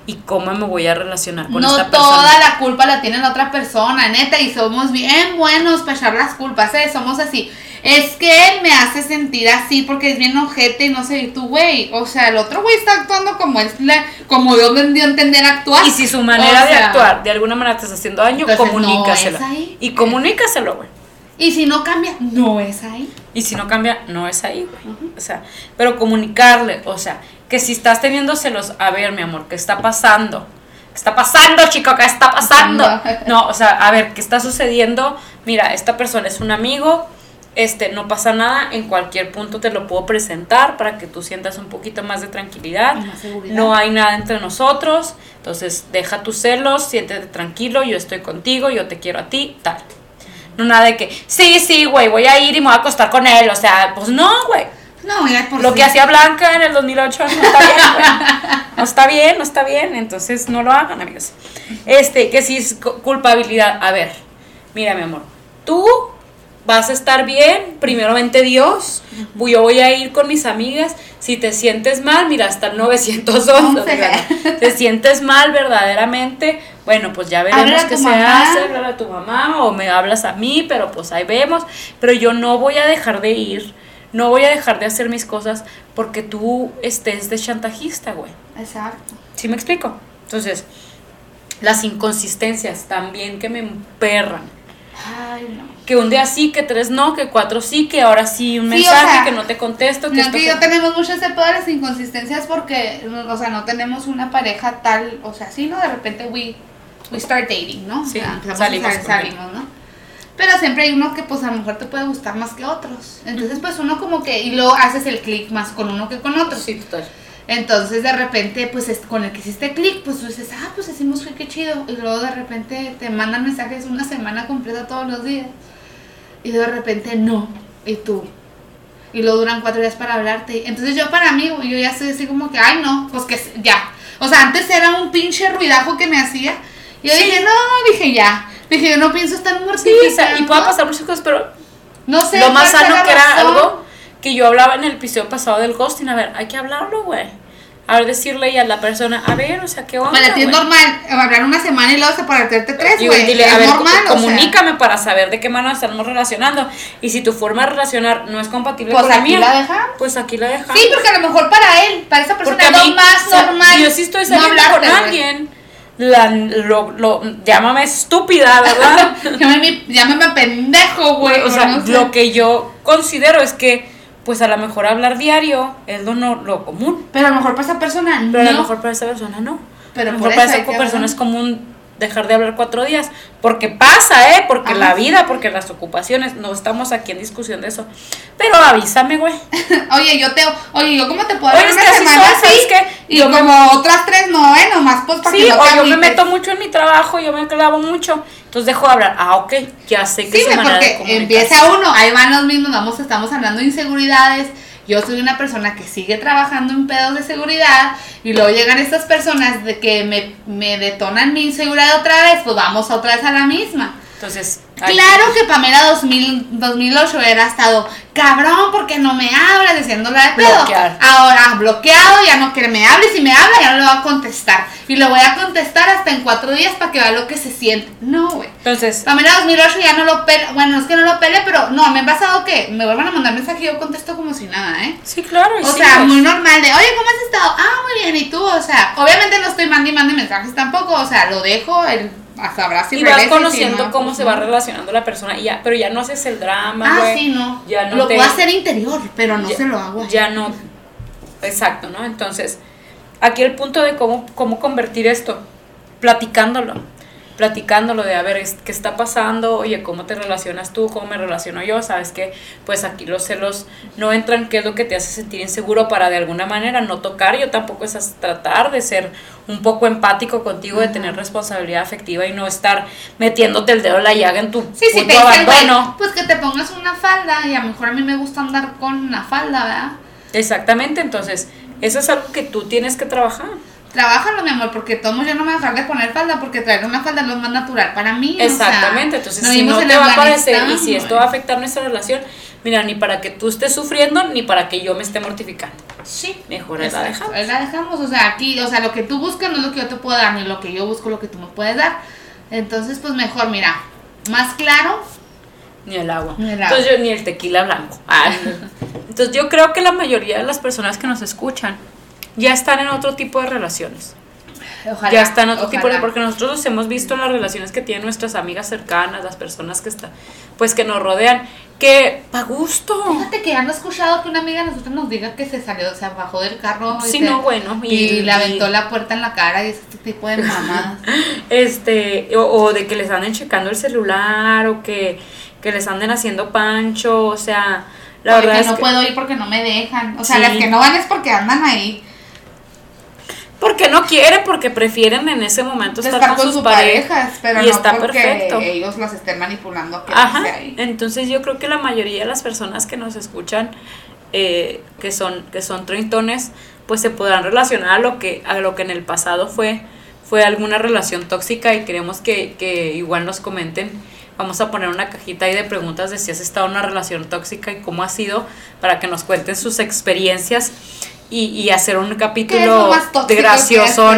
Y cómo me voy a relacionar con
no
esta persona.
toda la culpa la tiene la otra persona, neta, y somos bien buenos para echar las culpas, ¿eh? Somos así. Es que él me hace sentir así porque es bien ojete y no sé, y tú, güey, o sea, el otro güey está actuando como es la, como Dios le dio a entender actuar.
Y si su manera
O
de actuar de alguna manera te está haciendo daño,
no
comunícaselo. Y comunícaselo, güey.
Y si no cambia, no es ahí.
Y si no cambia, no es ahí, güey. O sea, pero comunicarle, o sea, que si estás teniendo celos, a ver, mi amor, ¿qué está pasando? ¿Qué está pasando, chico? ¿Qué está pasando? No, o sea, a ver, ¿qué está sucediendo? Mira, esta persona es un amigo, este, no pasa nada, en cualquier punto te lo puedo presentar para que tú sientas un poquito más de tranquilidad. No hay nada entre nosotros, entonces deja tus celos, siéntete tranquilo, yo estoy contigo, yo te quiero a ti, tal. No nada de que, sí, sí, güey, voy a ir y me voy a acostar con él, o sea, pues no, güey.
No, ya por
Lo
sí.
que hacía Blanca en el 2008 no está bien, güey. No está bien, no está bien. Entonces no lo hagan, amigos. Este, que si es cu- culpabilidad. A ver, mira, mi amor. Tú vas a estar bien. Primeramente Dios. Yo voy a ir con mis amigas. Si te sientes mal, mira, hasta el 911.
Once.
oigan, Te sientes mal verdaderamente. Bueno, pues ya veremos qué se
mamá.
hace. Háblale a tu mamá o me hablas a mí, pero pues ahí vemos. Pero yo no voy a dejar de ir. No voy a dejar de hacer mis cosas porque tú estés de chantajista, güey.
Exacto.
¿Sí me explico? Entonces, las inconsistencias también que me emperran.
Ay, no.
Que un día sí, que tres no, que cuatro sí, que ahora sí un
Sí, o
mensaje,
sea,
que no te contesto, que
No,
esto
que
que-
yo tenemos pedo de las inconsistencias porque, o sea, no tenemos una pareja tal, o sea, sí, ¿no? De repente we, we start dating, ¿no? O
Sí,
sea, empezamos
salimos
a salir,
con
salimos, ¿no? Pero siempre hay uno que pues a lo mejor te puede gustar más que otros. Entonces pues uno como que, y luego haces el clic más con uno que con otro.
Sí, total.
Entonces de repente pues es- con el que hiciste clic, pues tú dices, ah, pues decimos que qué chido. Y luego de repente te mandan mensajes una semana completa todos los días. Y de repente no. Y tú. Y luego duran cuatro días para hablarte. Entonces yo para mí, yo ya estoy así como que, ay no, pues que ya. O sea, antes era un pinche ruidajo que me hacía. Y yo
Sí.
dije, no, dije ya. Dije, yo no pienso estar
Sí, o sea, y puede pasar muchas cosas, pero
No sé.
lo más sano que era
razón.
algo que yo hablaba en el episodio pasado del ghosting. A ver, hay que hablarlo, güey. A ver, decirle a la persona, a ver, o sea, ¿qué onda?
Para ti es normal hablar una semana y luego separarte tres, güey.
dile, a ver,
normal,
co-
o sea.
comunícame para saber de qué manera estamos relacionando. Y si tu forma de relacionar no es compatible
Pues
con la mía,
la dejamos.
pues aquí la dejamos.
Sí, porque a lo mejor para él, para esa persona es lo más normal.
Yo sí estoy saliendo con alguien. La, lo, lo, llámame estúpida, ¿verdad?
llámame, llámame pendejo, güey.
o sea,
no sé.
lo que yo considero es que, pues a lo mejor hablar diario es lo, no, lo común.
Pero a lo mejor para esa persona no.
Pero a lo mejor para esa persona no.
Pero
a lo mejor para esa persona
hablar.
es común dejar de hablar cuatro días. Porque pasa, ¿eh? Porque
Ajá.
la vida, porque las ocupaciones. No estamos aquí en discusión de eso. Pero avísame, güey.
Oye, yo te. Oye, yo cómo te puedo
es
una
que
semana así.
¿sabes qué?
Y
Yo me-
como otras tres no, ¿eh? Nomás pues para
Sí,
que no
o
te
yo me meto mucho en mi trabajo, yo me clavo mucho. Entonces dejo de hablar. Ah, ok, ya sé que
Sí,
es de
porque
comunicarse.
empieza uno, ahí van los mismos, vamos, estamos hablando de inseguridades. Yo soy una persona que sigue trabajando en pedos de seguridad y luego llegan estas personas de que me, me detonan mi inseguridad otra vez, pues vamos otra vez a la misma.
Entonces,
Claro que Pamela 2000, 2008 era estado cabrón porque no me habla diciéndole de pedo.
Bloquear.
Ahora bloqueado, ya no quiere me hable. Si me habla, ya no le voy a contestar. Y le voy a contestar hasta en cuatro días para que vea lo que se siente. No, güey.
Entonces,
Pamela 2008 ya no lo pele. Bueno, es que no lo pele, pero no, me ha pasado que me vuelvan a mandar mensaje y yo contesto como si nada, ¿eh?
sí, claro.
O
sí,
sea,
pues.
muy normal de, oye, ¿cómo has estado? Ah, muy bien, ¿y tú? O sea, obviamente no estoy mandando y mande mensajes tampoco, o sea, lo dejo, el, sabrá si
y vas
si
conociendo
no,
cómo
pues
se va relacionando la persona y ya, pero ya no haces el drama,
Ah, sí, no.
Ya no
lo
te-
puedo hacer interior, pero no
ya-
se lo hago.
Ya no. Exacto, ¿no? Entonces, aquí el punto de cómo, cómo convertir esto, platicándolo. Platicándolo de a ver es- qué está pasando, oye, cómo te relacionas tú, cómo me relaciono yo, sabes que pues aquí los celos no entran, qué es lo que te hace sentir inseguro para de alguna manera no tocar, yo tampoco es tratar de ser un poco empático contigo, de tener responsabilidad afectiva y no estar metiéndote el dedo en la llaga en tu
Sí, sí, te
abandono.
pues que te pongas una falda y a lo mejor a mí me gusta andar con una falda, ¿verdad?
Exactamente, entonces, eso es algo que tú tienes que trabajar.
Trabájalo, mi amor, porque todos yo no me dejar de poner falda porque traer una falda es lo más natural para mí. o sea,
Exactamente, entonces si no
en
te va a parecer y si esto va a afectar nuestra relación, mira, ni para que tú estés sufriendo, ni para que yo me esté mortificando.
Sí.
Mejor la dejamos.
la dejamos, o sea, aquí, o sea, lo que tú buscas no es lo que yo te puedo dar, ni lo que yo busco lo que tú me puedes dar. Entonces, pues mejor, mira, más claro,
Ni el agua.
Ni el agua.
Entonces yo, ni el tequila blanco. Ah, no. Entonces yo creo que la mayoría de las personas que nos escuchan ya están en otro tipo de relaciones.
ojalá.
ya están en otro tipo de
ojalá.
porque nosotros los hemos visto en las relaciones que tienen nuestras amigas cercanas, las personas que están, pues que nos rodean, que pa gusto.
Fíjate que han escuchado que una amiga de nosotros nos diga que se salió, se bajó del carro y,
Sí,
se-
no, bueno,
y,
y-
le aventó la puerta en la cara y ese tipo de mamadas.
este o, o de que les anden checando el celular o que, que les anden haciendo pancho o sea la
O
verdad
que
es
no
que
puedo ir porque no me dejan. O sea,
Sí.
las que no van es porque andan ahí.
Porque no quieren porque prefieren en ese momento estar,
estar
con, sus parejas,
pero
y
no
está
porque
perfecto
ellos las estén manipulando que
Ajá.
ahí.
Entonces yo creo que la mayoría de las personas que nos escuchan eh, que son, que son treintones, pues se podrán relacionar a lo que, a lo que en el pasado fue, fue alguna relación tóxica y queremos que, que igual nos comenten. Vamos a poner una cajita ahí de preguntas de si has estado en una relación tóxica y cómo ha sido, para que nos cuenten sus experiencias y, y hacer un capítulo de gracioso,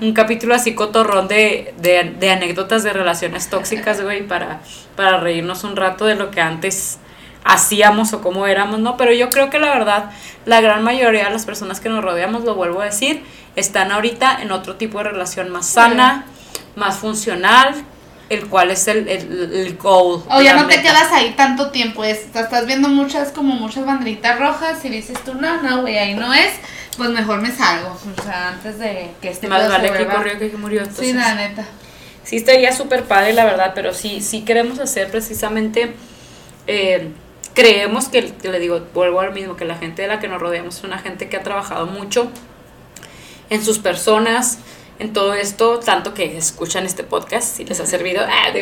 un capítulo así cotorrón de, de, de anécdotas de relaciones tóxicas, güey, para, para reírnos un rato de lo que antes hacíamos o cómo éramos, ¿no? Pero yo creo que la verdad, la gran mayoría de las personas que nos rodeamos, lo vuelvo a decir, están ahorita en otro tipo de relación más sana, más funcional, el cual es el, el, el goal.
O ya no te quedas ahí tanto tiempo, estás viendo muchas, como muchas banderitas rojas y dices tú, no, no, güey, ahí no es, pues mejor me salgo, o sea, antes de que este
Más vale que corrió que murió.
sí, la neta.
Sí, estaría súper padre, la verdad, pero sí, sí queremos hacer precisamente... Eh, creemos que, le digo, vuelvo al mismo, que la gente de la que nos rodeamos es una gente que ha trabajado mucho en sus personas, en todo esto, tanto que escuchan este podcast, si les ha servido, ah,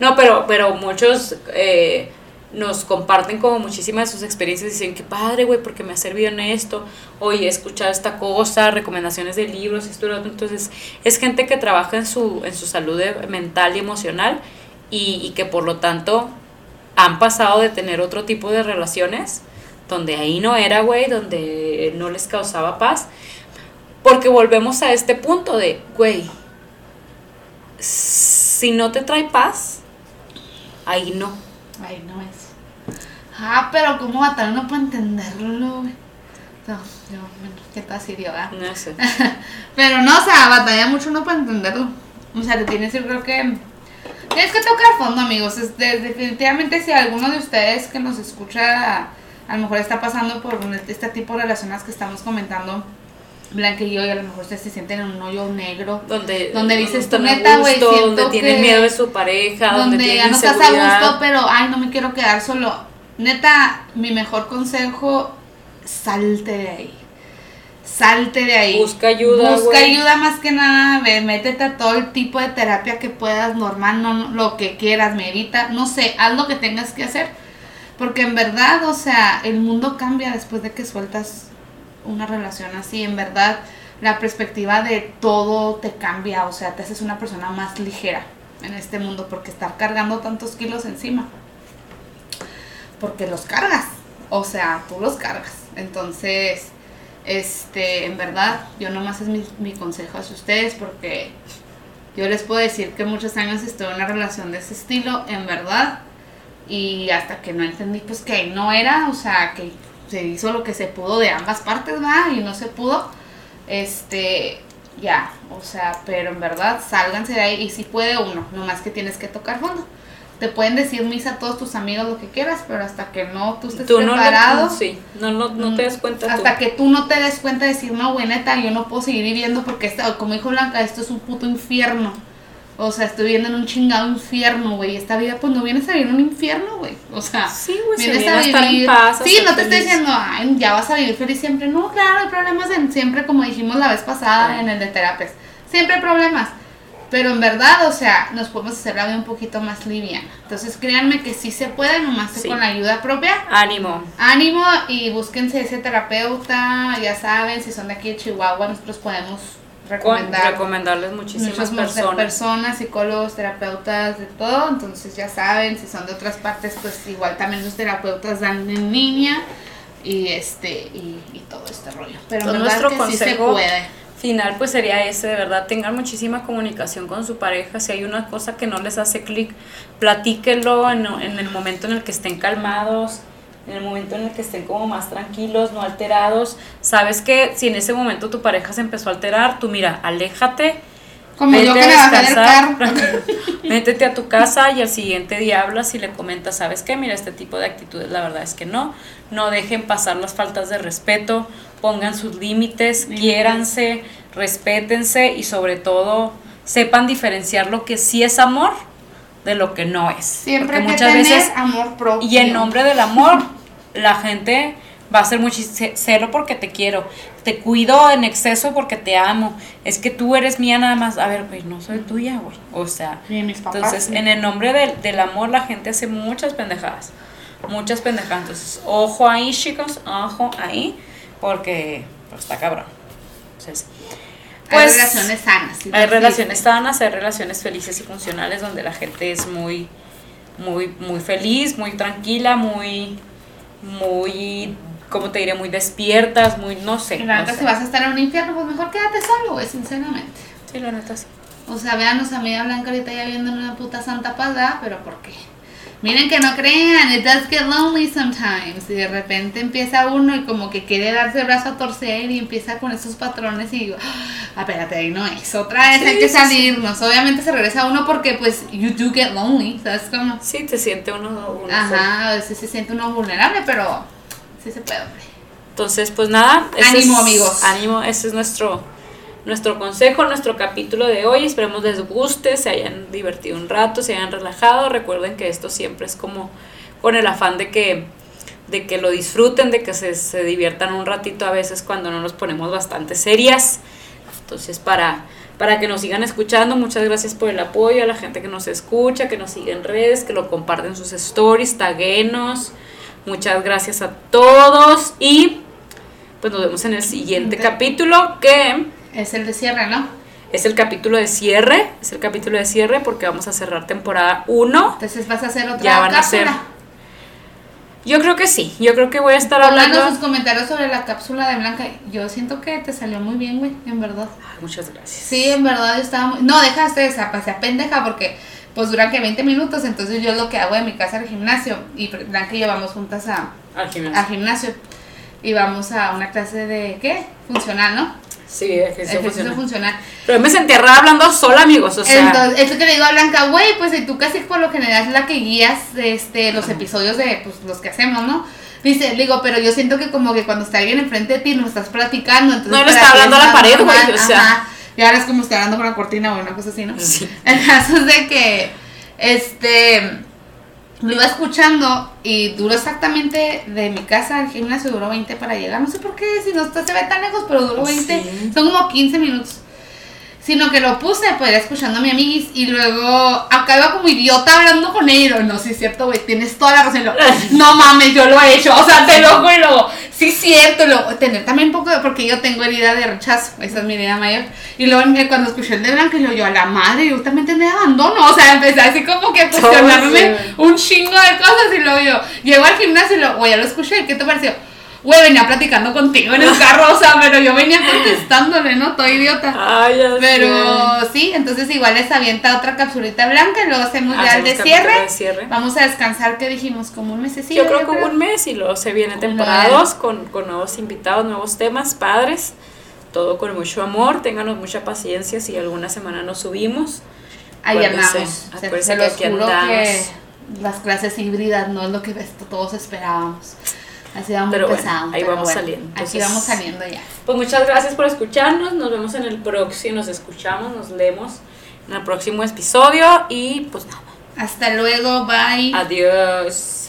no, pero, pero muchos eh, nos comparten como muchísimas de sus experiencias, dicen, qué padre, güey, porque me ha servido en esto, oye, he escuchado esta cosa, recomendaciones de libros, esto y lo otro, entonces es gente que trabaja en su, en su salud mental y emocional y, y que por lo tanto han pasado de tener otro tipo de relaciones donde ahí no era, güey, donde no les causaba paz. Porque volvemos a este punto de, güey, si no te trae paz, ahí no.
Ahí no es. Ah, pero ¿cómo matar no puede entenderlo, güey? No, yo, bueno, qué si ¿verdad?
No sé.
pero no, o sea, batalla mucho no para entenderlo. O sea, te tienes, yo creo que Tienes que tocar fondo, amigos. definitivamente, si alguno de ustedes que nos escucha a lo mejor está pasando por este tipo de relaciones que estamos comentando, Blanca y yo, y a lo mejor ustedes se sienten en un hoyo negro.
Donde,
donde dices, tú neta, güey,
Donde tienen miedo de su pareja, donde, donde ya no estás
a gusto, pero ay, no me quiero quedar solo. Neta, mi mejor consejo, salte de ahí salte de ahí.
Busca ayuda.
Busca ayuda más que nada, ve, métete a todo el tipo de terapia que puedas, normal, no, lo que quieras, medita, no sé, haz lo que tengas que hacer. Porque en verdad, o sea, el mundo cambia después de que sueltas una relación así, en verdad, la perspectiva de todo te cambia, o sea, te haces una persona más ligera en este mundo porque estar cargando tantos kilos encima. Porque los cargas, o sea, tú los cargas. Entonces, este, en verdad, yo nomás es mi, mi consejo a ustedes porque yo les puedo decir que muchos años estuve en una relación de ese estilo, en verdad, y hasta que no entendí pues que no era, o sea, que se hizo lo que se pudo de ambas partes, ¿verdad? Y no se pudo, este, ya, o sea, pero en verdad, sálganse de ahí y si puede uno, nomás que tienes que tocar fondo te pueden decir misa a todos tus amigos lo que quieras, pero hasta que no tú estés preparado,
no, sí, no, no, no te des cuenta.
Hasta que tú no te des cuenta de decir, no, güey, neta, yo no puedo seguir viviendo porque, como dijo Blanca, esto es un puto infierno. O sea, estoy viviendo en un chingado infierno, güey. Esta vida, pues no vienes a vivir en un infierno, güey. O sea,
sí, güey, vienes a vivir. Paz,
sí, no te estoy diciendo, ay, ya vas a vivir feliz siempre. No, claro, hay problemas en siempre, como dijimos la vez pasada en el de terapias. Siempre hay problemas. Pero en verdad, o sea, nos podemos hacer la vida un poquito más liviana. Entonces, créanme que sí se puede, nomás con la ayuda propia.
Ánimo.
Ánimo y búsquense ese terapeuta, ya saben, si son de aquí de Chihuahua, nosotros podemos recomendar.
recomendarles muchísimas personas.
personas, psicólogos, terapeutas, de todo. Entonces, ya saben, si son de otras partes, pues igual también los terapeutas dan en línea y este y, y todo este rollo. Pero en verdad que sí se puede
final pues sería ese, de verdad, tengan muchísima comunicación con su pareja, si hay una cosa que no les hace clic, platíquenlo en, en, el momento en el que estén calmados, en el momento en el que estén como más tranquilos, no alterados, sabes que si en ese momento tu pareja se empezó a alterar, tú mira, aléjate,
como yo que a descansar,
métete a tu casa y al siguiente día hablas y le comentas, ¿sabes qué? Mira, este tipo de actitudes la verdad es que no, no dejen pasar las faltas de respeto, pongan sus límites, quiéranse, respétense y sobre todo sepan diferenciar lo que sí es amor de lo que no es.
Siempre Porque muchas veces amor propio.
Y en nombre del amor, la gente va a ser muchísimo cero porque te quiero, te cuido en exceso porque te amo, es que tú eres mía nada más, a ver, güey, no soy tuya, güey, o sea, entonces en el nombre del, del amor la gente hace muchas pendejadas, muchas pendejadas. Entonces, ojo ahí, chicos, ojo ahí, porque pues, está cabrón. Entonces,
hay pues, relaciones sanas.
Hay relaciones sanas, hay relaciones felices y funcionales donde la gente es muy, muy, muy feliz, muy tranquila, muy, muy, ¿cómo te diré? Muy despiertas, muy, no sé.
la neta, si vas a estar en un infierno, pues mejor quédate solo, güey, sinceramente.
Sí, la neta sí.
O sea, veanos a media blanca ahorita ya viendo una puta santa paz, Pero ¿por qué? Miren que no crean, it does get lonely sometimes. Y de repente empieza uno y como que quiere darse el brazo a torcer y empieza con esos patrones y digo, ah, espérate, ahí no es. Otra vez hay que salirnos. Obviamente se regresa uno porque pues you do get lonely, ¿sabes cómo?
Sí, te siente uno,
uno Ajá, a veces se siente uno vulnerable, pero sí se puede, hombre.
Entonces, pues nada.
Ánimo, amigos.
Ánimo, ese es nuestro nuestro consejo, nuestro capítulo de hoy. Esperemos les guste, se hayan divertido un rato, se hayan relajado. Recuerden que esto siempre es como con el afán de que, de que lo disfruten, de que se, se diviertan un ratito a veces cuando no nos ponemos bastante serias. Entonces, para, para que nos sigan escuchando, muchas gracias por el apoyo a la gente que nos escucha, que nos sigue en redes, que lo comparten sus stories, taguenos. Muchas gracias a todos y pues nos vemos en el siguiente capítulo que
es el de cierre, ¿no?
Es el capítulo de cierre, es el capítulo de cierre porque vamos a cerrar temporada 1.
Entonces vas a hacer otra
Ya van a ser. Yo creo que sí, yo creo que voy a estar hablando.
sus comentarios sobre la cápsula de Blanca. Yo siento que te salió muy bien, güey, en verdad.
muchas gracias.
Sí, en verdad yo estaba muy... No, dejaste esa, pasé a pendeja porque pues duran que 20 minutos, entonces yo lo que hago en mi casa al gimnasio y Blanca y yo vamos juntas a,
al gimnasio.
Al gimnasio y vamos a una clase de, ¿qué? Funcional, ¿no?
Sí, ejercicio, ejercicio
funcional.
Pero me sentí rara hablando sola, amigos, o sea.
Entonces, eso que le digo a Blanca, güey, pues tú casi por lo general es la que guías este, los episodios de pues, los que hacemos, ¿no? Dice, digo, pero yo siento que como que cuando está alguien enfrente de ti nos estás platicando, entonces...
No le está hablando a la pared, güey, o sea...
y ahora es como está hablando con la cortina o una cosa así, ¿no? Sí. El caso es de que, este lo iba escuchando y duró exactamente de mi casa al gimnasio, duró 20 para llegar. No sé por qué, si no se ve tan lejos, pero duró 20. Son como 15 minutos. Sino que lo puse, pues escuchando a mi amiguis y luego acá iba como idiota hablando con ella. No, sí es cierto, güey, tienes toda la razón. no mames, yo lo he hecho. O sea, te lo juro. Sí, cierto, lo, tener también un poco de, porque yo tengo herida de rechazo, esa es mi idea mayor. Y luego cuando escuché el de Blanca, yo, yo a la madre, yo también tenía abandono, o sea, empecé así como que a cuestionarme un chingo de cosas y luego yo llego al gimnasio y lo, ya lo escuché, ¿qué te pareció? Güey, venía platicando contigo en el carro, o sea, pero yo venía contestándole, ¿no? Todo idiota.
Ay, ya
pero sí, entonces igual les avienta otra capsulita blanca y luego hacemos ya el de cierre. Vamos a descansar, ¿qué dijimos? Como un mesecito.
Yo creo que un mes y luego se viene temporada 2 con, con nuevos invitados, nuevos temas, padres. Todo con mucho amor, ténganos mucha paciencia si alguna semana nos subimos.
Ahí andamos. Se, se los juro que las clases híbridas no es lo que todos esperábamos. Así vamos
pero ahí vamos saliendo.
aquí vamos saliendo ya.
Pues muchas gracias por escucharnos. Nos vemos en el próximo, nos escuchamos, nos leemos en el próximo episodio y pues nada.
Hasta luego, bye.
Adiós.